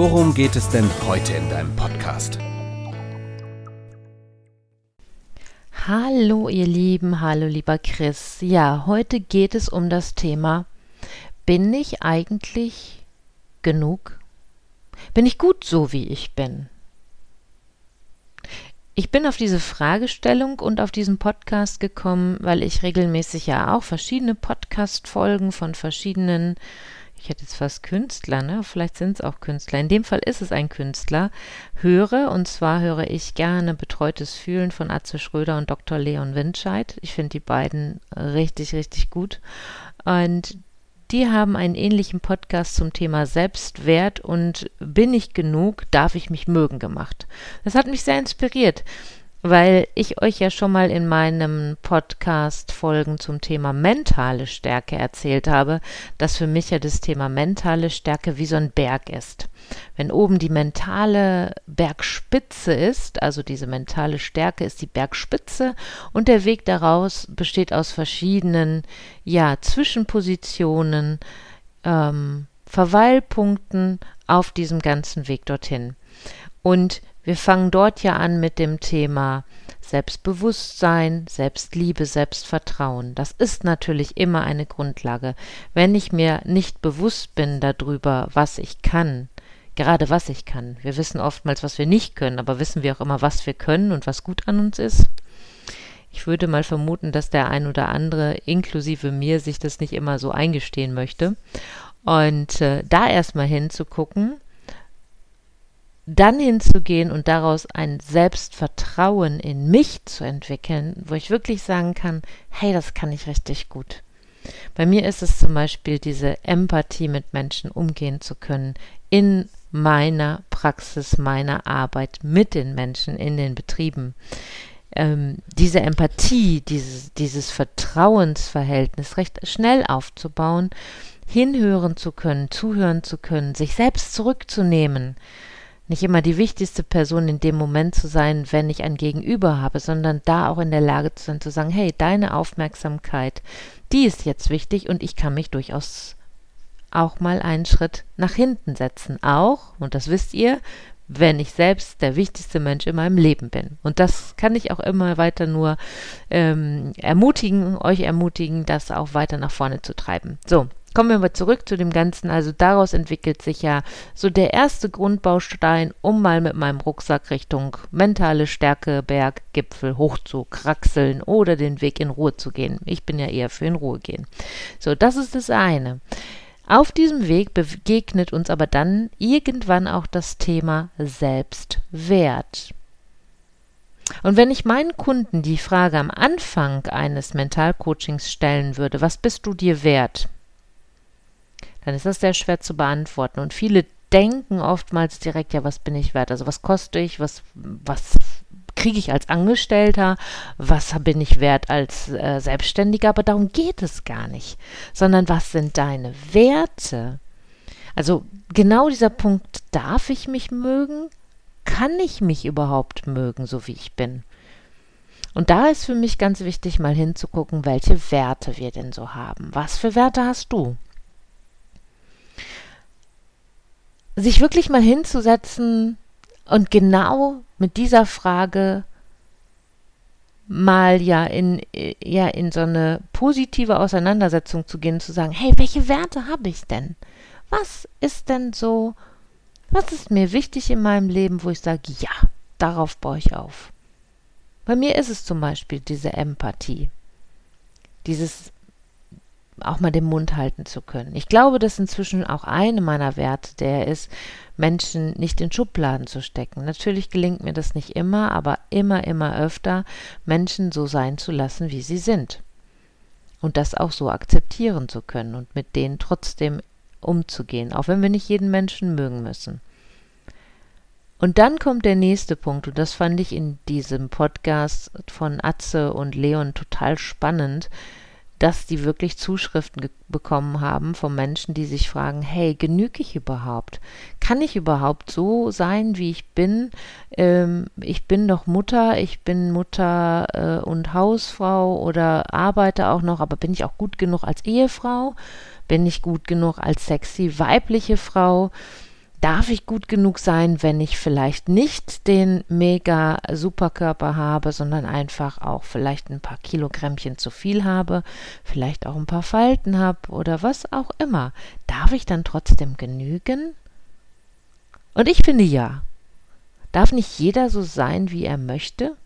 worum geht es denn heute in deinem Podcast? Hallo ihr Lieben, hallo lieber Chris. Ja, heute geht es um das Thema, bin ich eigentlich genug? Bin ich gut so, wie ich bin? Ich bin auf diese Fragestellung und auf diesen Podcast gekommen, weil ich regelmäßig ja auch verschiedene Podcast-Folgen von verschiedenen ich hätte jetzt fast Künstler, ne? Vielleicht sind es auch Künstler. In dem Fall ist es ein Künstler. Höre, und zwar höre ich gerne Betreutes Fühlen von Atze Schröder und Dr. Leon Windscheid. Ich finde die beiden richtig, richtig gut. Und die haben einen ähnlichen Podcast zum Thema Selbstwert und bin ich genug, darf ich mich mögen gemacht. Das hat mich sehr inspiriert weil ich euch ja schon mal in meinem Podcast Folgen zum Thema mentale Stärke erzählt habe, dass für mich ja das Thema mentale Stärke wie so ein Berg ist. Wenn oben die mentale Bergspitze ist, also diese mentale Stärke ist die Bergspitze und der Weg daraus besteht aus verschiedenen, ja, Zwischenpositionen, ähm, Verweilpunkten auf diesem ganzen Weg dorthin. Und wir fangen dort ja an mit dem Thema Selbstbewusstsein, Selbstliebe, Selbstvertrauen. Das ist natürlich immer eine Grundlage. Wenn ich mir nicht bewusst bin darüber, was ich kann, gerade was ich kann. Wir wissen oftmals, was wir nicht können, aber wissen wir auch immer, was wir können und was gut an uns ist? Ich würde mal vermuten, dass der ein oder andere, inklusive mir, sich das nicht immer so eingestehen möchte. Und äh, da erstmal hinzugucken, dann hinzugehen und daraus ein Selbstvertrauen in mich zu entwickeln, wo ich wirklich sagen kann, hey, das kann ich richtig gut. Bei mir ist es zum Beispiel diese Empathie mit Menschen umgehen zu können in meiner Praxis, meiner Arbeit mit den Menschen in den Betrieben. Ähm, diese Empathie, dieses, dieses Vertrauensverhältnis recht schnell aufzubauen, hinhören zu können, zuhören zu können, sich selbst zurückzunehmen, nicht immer die wichtigste Person in dem Moment zu sein, wenn ich ein Gegenüber habe, sondern da auch in der Lage zu sein, zu sagen, hey, deine Aufmerksamkeit, die ist jetzt wichtig und ich kann mich durchaus auch mal einen Schritt nach hinten setzen. Auch, und das wisst ihr, wenn ich selbst der wichtigste Mensch in meinem Leben bin. Und das kann ich auch immer weiter nur ähm, ermutigen, euch ermutigen, das auch weiter nach vorne zu treiben. So, Kommen wir mal zurück zu dem Ganzen. Also daraus entwickelt sich ja so der erste Grundbaustein, um mal mit meinem Rucksack Richtung mentale Stärke, Berg, Gipfel hoch zu kraxeln oder den Weg in Ruhe zu gehen. Ich bin ja eher für in Ruhe gehen. So, das ist das eine. Auf diesem Weg begegnet uns aber dann irgendwann auch das Thema Selbstwert. Und wenn ich meinen Kunden die Frage am Anfang eines Mentalcoachings stellen würde, was bist du dir wert? Dann ist das sehr schwer zu beantworten. Und viele denken oftmals direkt, ja, was bin ich wert? Also was koste ich? Was, was kriege ich als Angestellter? Was bin ich wert als äh, Selbstständiger? Aber darum geht es gar nicht, sondern was sind deine Werte? Also genau dieser Punkt, darf ich mich mögen? Kann ich mich überhaupt mögen, so wie ich bin? Und da ist für mich ganz wichtig, mal hinzugucken, welche Werte wir denn so haben. Was für Werte hast du? Sich wirklich mal hinzusetzen und genau mit dieser Frage mal ja in, ja in so eine positive Auseinandersetzung zu gehen, zu sagen, hey, welche Werte habe ich denn? Was ist denn so, was ist mir wichtig in meinem Leben, wo ich sage, ja, darauf baue ich auf. Bei mir ist es zum Beispiel diese Empathie, dieses auch mal den Mund halten zu können. Ich glaube, dass inzwischen auch eine meiner Werte der ist, Menschen nicht in Schubladen zu stecken. Natürlich gelingt mir das nicht immer, aber immer, immer öfter, Menschen so sein zu lassen, wie sie sind. Und das auch so akzeptieren zu können und mit denen trotzdem umzugehen, auch wenn wir nicht jeden Menschen mögen müssen. Und dann kommt der nächste Punkt, und das fand ich in diesem Podcast von Atze und Leon total spannend, dass die wirklich Zuschriften bekommen haben von Menschen, die sich fragen, hey, genüge ich überhaupt? Kann ich überhaupt so sein, wie ich bin? Ähm, ich bin doch Mutter, ich bin Mutter äh, und Hausfrau oder arbeite auch noch, aber bin ich auch gut genug als Ehefrau? Bin ich gut genug als sexy weibliche Frau? Darf ich gut genug sein, wenn ich vielleicht nicht den mega Superkörper habe, sondern einfach auch vielleicht ein paar Kilogrammchen zu viel habe, vielleicht auch ein paar Falten habe oder was auch immer. Darf ich dann trotzdem genügen? Und ich finde ja. Darf nicht jeder so sein, wie er möchte?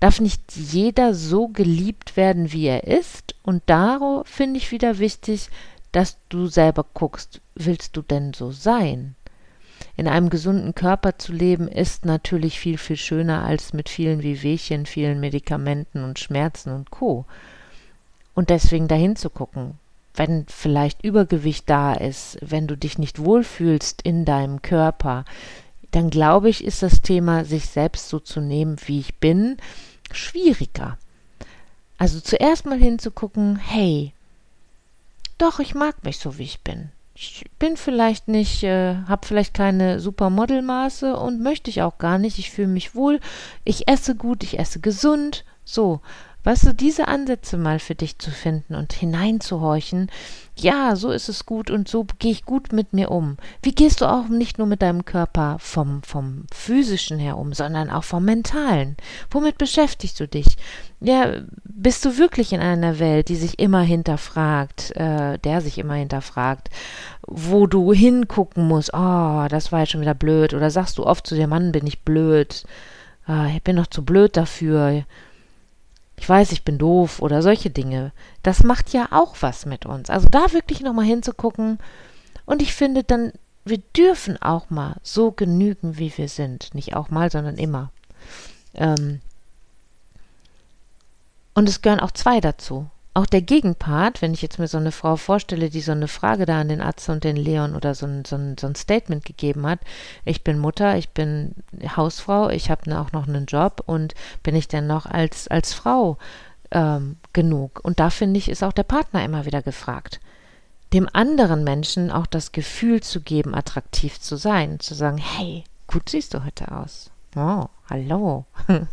Darf nicht jeder so geliebt werden, wie er ist? Und darauf finde ich wieder wichtig, dass du selber guckst, willst du denn so sein? In einem gesunden Körper zu leben ist natürlich viel, viel schöner als mit vielen Wehwehchen, vielen Medikamenten und Schmerzen und Co. Und deswegen dahin zu gucken, wenn vielleicht Übergewicht da ist, wenn du dich nicht wohlfühlst in deinem Körper, dann glaube ich, ist das Thema, sich selbst so zu nehmen, wie ich bin, schwieriger. Also zuerst mal hinzugucken, hey, doch, ich mag mich so, wie ich bin. Ich bin vielleicht nicht, äh, habe vielleicht keine Supermodelmaße und möchte ich auch gar nicht. Ich fühle mich wohl. Ich esse gut, ich esse gesund. So. Weißt du, diese Ansätze mal für dich zu finden und hineinzuhorchen, ja, so ist es gut und so gehe ich gut mit mir um. Wie gehst du auch nicht nur mit deinem Körper vom, vom physischen her um, sondern auch vom mentalen? Womit beschäftigst du dich? Ja, bist du wirklich in einer Welt, die sich immer hinterfragt, äh, der sich immer hinterfragt, wo du hingucken musst, oh, das war jetzt schon wieder blöd, oder sagst du oft zu dir, Mann, bin ich blöd, ah, ich bin doch zu blöd dafür, ich weiß, ich bin doof oder solche Dinge. Das macht ja auch was mit uns. Also da wirklich nochmal hinzugucken. Und ich finde dann, wir dürfen auch mal so genügen, wie wir sind. Nicht auch mal, sondern immer. Ähm und es gehören auch zwei dazu auch der Gegenpart, wenn ich jetzt mir so eine Frau vorstelle, die so eine Frage da an den Atze und den Leon oder so ein, so ein, so ein Statement gegeben hat, ich bin Mutter, ich bin Hausfrau, ich habe auch noch einen Job und bin ich denn noch als, als Frau ähm, genug? Und da finde ich, ist auch der Partner immer wieder gefragt. Dem anderen Menschen auch das Gefühl zu geben, attraktiv zu sein, zu sagen, hey, gut siehst du heute aus. Oh, hallo.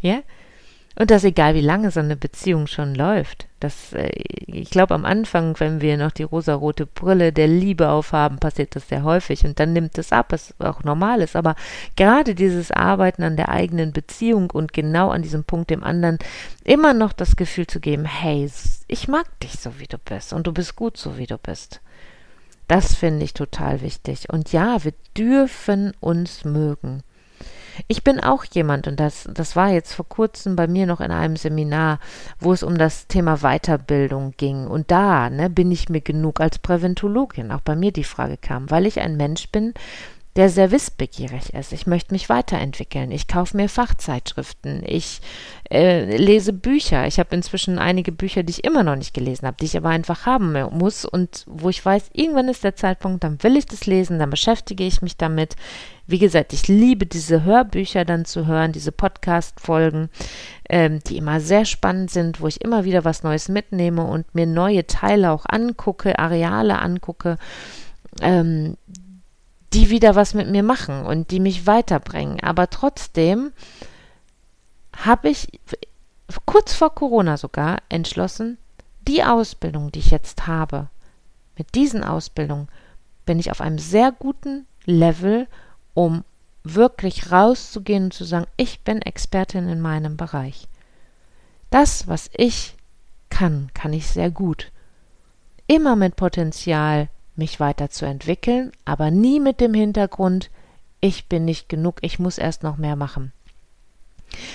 ja, und das egal, wie lange so eine Beziehung schon läuft. Das, äh, ich glaube, am Anfang, wenn wir noch die rosarote Brille der Liebe aufhaben, passiert das sehr häufig. Und dann nimmt es ab, was auch normal ist. Aber gerade dieses Arbeiten an der eigenen Beziehung und genau an diesem Punkt dem anderen immer noch das Gefühl zu geben, hey, ich mag dich so, wie du bist. Und du bist gut so, wie du bist. Das finde ich total wichtig. Und ja, wir dürfen uns mögen. Ich bin auch jemand, und das, das war jetzt vor kurzem bei mir noch in einem Seminar, wo es um das Thema Weiterbildung ging. Und da ne, bin ich mir genug als Präventologin, auch bei mir die Frage kam, weil ich ein Mensch bin, der sehr wissbegierig ist. Ich möchte mich weiterentwickeln. Ich kaufe mir Fachzeitschriften. Ich äh, lese Bücher. Ich habe inzwischen einige Bücher, die ich immer noch nicht gelesen habe, die ich aber einfach haben muss und wo ich weiß, irgendwann ist der Zeitpunkt, dann will ich das lesen, dann beschäftige ich mich damit. Wie gesagt, ich liebe diese Hörbücher dann zu hören, diese Podcast-Folgen, ähm, die immer sehr spannend sind, wo ich immer wieder was Neues mitnehme und mir neue Teile auch angucke, Areale angucke. Ähm, die wieder was mit mir machen und die mich weiterbringen. Aber trotzdem habe ich kurz vor Corona sogar entschlossen, die Ausbildung, die ich jetzt habe, mit diesen Ausbildungen bin ich auf einem sehr guten Level, um wirklich rauszugehen und zu sagen, ich bin Expertin in meinem Bereich. Das, was ich kann, kann ich sehr gut. Immer mit Potenzial, mich weiterzuentwickeln, aber nie mit dem Hintergrund, ich bin nicht genug, ich muss erst noch mehr machen.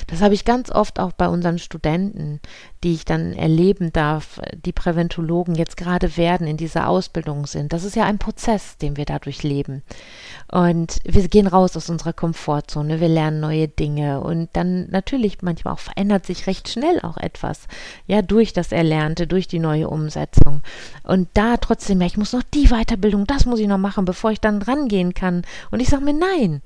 Das habe ich ganz oft auch bei unseren Studenten, die ich dann erleben darf, die Präventologen jetzt gerade werden, in dieser Ausbildung sind. Das ist ja ein Prozess, den wir dadurch leben. Und wir gehen raus aus unserer Komfortzone, wir lernen neue Dinge und dann natürlich manchmal auch verändert sich recht schnell auch etwas. Ja, durch das Erlernte, durch die neue Umsetzung. Und da trotzdem, ja, ich muss noch die Weiterbildung, das muss ich noch machen, bevor ich dann rangehen kann. Und ich sage mir, nein,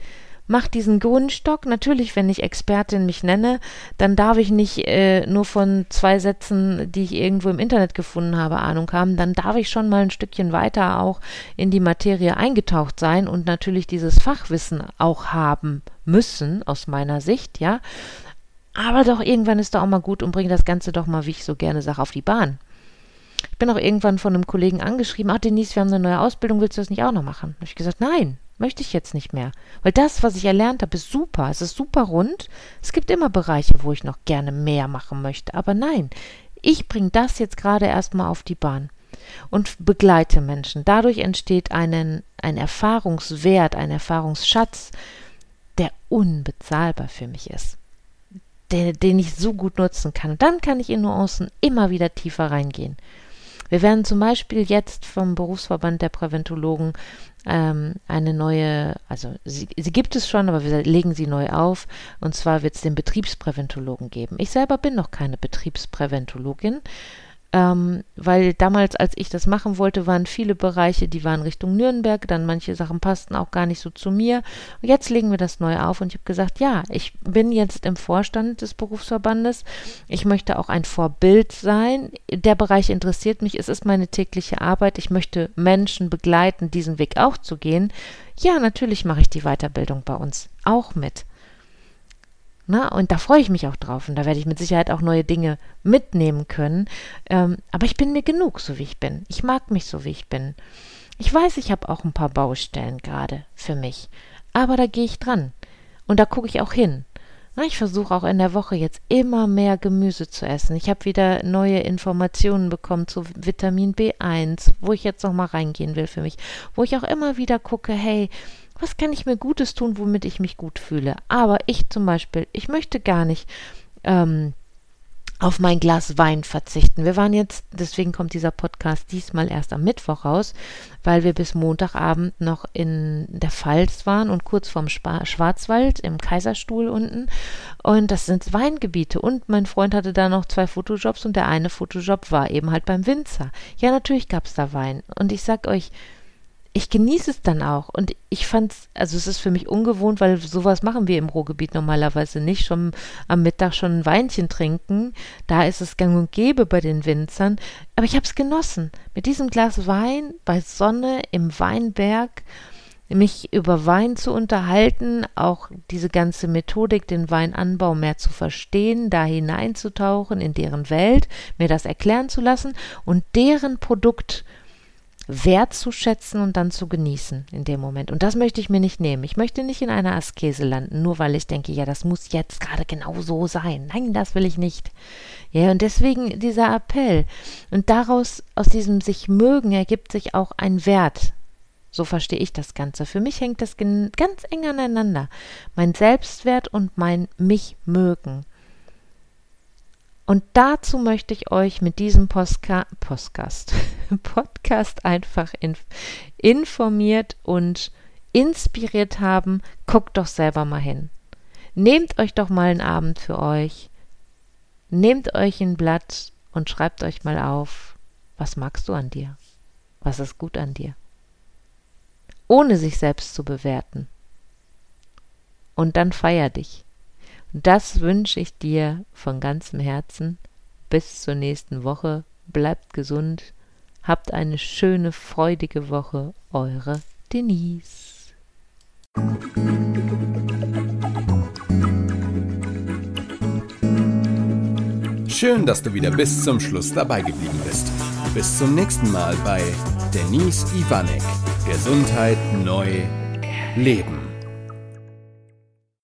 mach diesen Grundstock. Natürlich, wenn ich Expertin mich nenne, dann darf ich nicht äh, nur von zwei Sätzen, die ich irgendwo im Internet gefunden habe, Ahnung haben. Dann darf ich schon mal ein Stückchen weiter auch in die Materie eingetaucht sein und natürlich dieses Fachwissen auch haben müssen, aus meiner Sicht, ja. Aber doch irgendwann ist doch auch mal gut und bringe das Ganze doch mal, wie ich so gerne sage, auf die Bahn. Ich bin auch irgendwann von einem Kollegen angeschrieben, ach Denise, wir haben eine neue Ausbildung, willst du das nicht auch noch machen? Da habe ich gesagt, nein, Möchte ich jetzt nicht mehr. Weil das, was ich erlernt habe, ist super. Es ist super rund. Es gibt immer Bereiche, wo ich noch gerne mehr machen möchte. Aber nein, ich bringe das jetzt gerade erstmal auf die Bahn und begleite Menschen. Dadurch entsteht einen, ein Erfahrungswert, ein Erfahrungsschatz, der unbezahlbar für mich ist. Den, den ich so gut nutzen kann. Und dann kann ich in Nuancen immer wieder tiefer reingehen. Wir werden zum Beispiel jetzt vom Berufsverband der Präventologen ähm, eine neue, also sie, sie gibt es schon, aber wir legen sie neu auf. Und zwar wird es den Betriebspräventologen geben. Ich selber bin noch keine Betriebspräventologin ähm, weil damals, als ich das machen wollte, waren viele Bereiche, die waren Richtung Nürnberg, dann manche Sachen passten auch gar nicht so zu mir. Und jetzt legen wir das neu auf und ich habe gesagt, ja, ich bin jetzt im Vorstand des Berufsverbandes. Ich möchte auch ein Vorbild sein. Der Bereich interessiert mich, es ist meine tägliche Arbeit. Ich möchte Menschen begleiten, diesen Weg auch zu gehen. Ja, natürlich mache ich die Weiterbildung bei uns auch mit. Na, und da freue ich mich auch drauf und da werde ich mit Sicherheit auch neue Dinge mitnehmen können. Ähm, aber ich bin mir genug, so wie ich bin. Ich mag mich so, wie ich bin. Ich weiß, ich habe auch ein paar Baustellen gerade für mich. Aber da gehe ich dran. Und da gucke ich auch hin. Na, ich versuche auch in der Woche jetzt immer mehr Gemüse zu essen. Ich habe wieder neue Informationen bekommen zu Vitamin B1, wo ich jetzt noch mal reingehen will für mich. Wo ich auch immer wieder gucke, hey, was kann ich mir Gutes tun, womit ich mich gut fühle. Aber ich zum Beispiel, ich möchte gar nicht ähm, auf mein Glas Wein verzichten. Wir waren jetzt, deswegen kommt dieser Podcast diesmal erst am Mittwoch raus, weil wir bis Montagabend noch in der Pfalz waren und kurz vorm Spa Schwarzwald im Kaiserstuhl unten. Und das sind Weingebiete. Und mein Freund hatte da noch zwei Fotojobs und der eine Fotojob war eben halt beim Winzer. Ja, natürlich gab es da Wein. Und ich sag euch, ich genieße es dann auch. Und ich fand es, also es ist für mich ungewohnt, weil sowas machen wir im Ruhrgebiet normalerweise nicht. Schon am Mittag schon ein Weinchen trinken. Da ist es gang und gäbe bei den Winzern. Aber ich habe es genossen. Mit diesem Glas Wein bei Sonne im Weinberg mich über Wein zu unterhalten, auch diese ganze Methodik, den Weinanbau mehr zu verstehen, da hineinzutauchen in deren Welt, mir das erklären zu lassen und deren Produkt wertzuschätzen und dann zu genießen in dem Moment. Und das möchte ich mir nicht nehmen. Ich möchte nicht in einer Askese landen, nur weil ich denke, ja, das muss jetzt gerade genau so sein. Nein, das will ich nicht. Ja, und deswegen dieser Appell. Und daraus, aus diesem sich mögen, ergibt sich auch ein Wert. So verstehe ich das Ganze. Für mich hängt das ganz eng aneinander. Mein Selbstwert und mein mich mögen. Und dazu möchte ich euch mit diesem Postka Podcast, Podcast einfach in, informiert und inspiriert haben. Guckt doch selber mal hin. Nehmt euch doch mal einen Abend für euch. Nehmt euch ein Blatt und schreibt euch mal auf, was magst du an dir? Was ist gut an dir? Ohne sich selbst zu bewerten. Und dann feier dich. Das wünsche ich dir von ganzem Herzen. Bis zur nächsten Woche. Bleibt gesund. Habt eine schöne, freudige Woche. Eure Denise. Schön, dass du wieder bis zum Schluss dabei geblieben bist. Bis zum nächsten Mal bei Denise Ivanek. Gesundheit neu leben.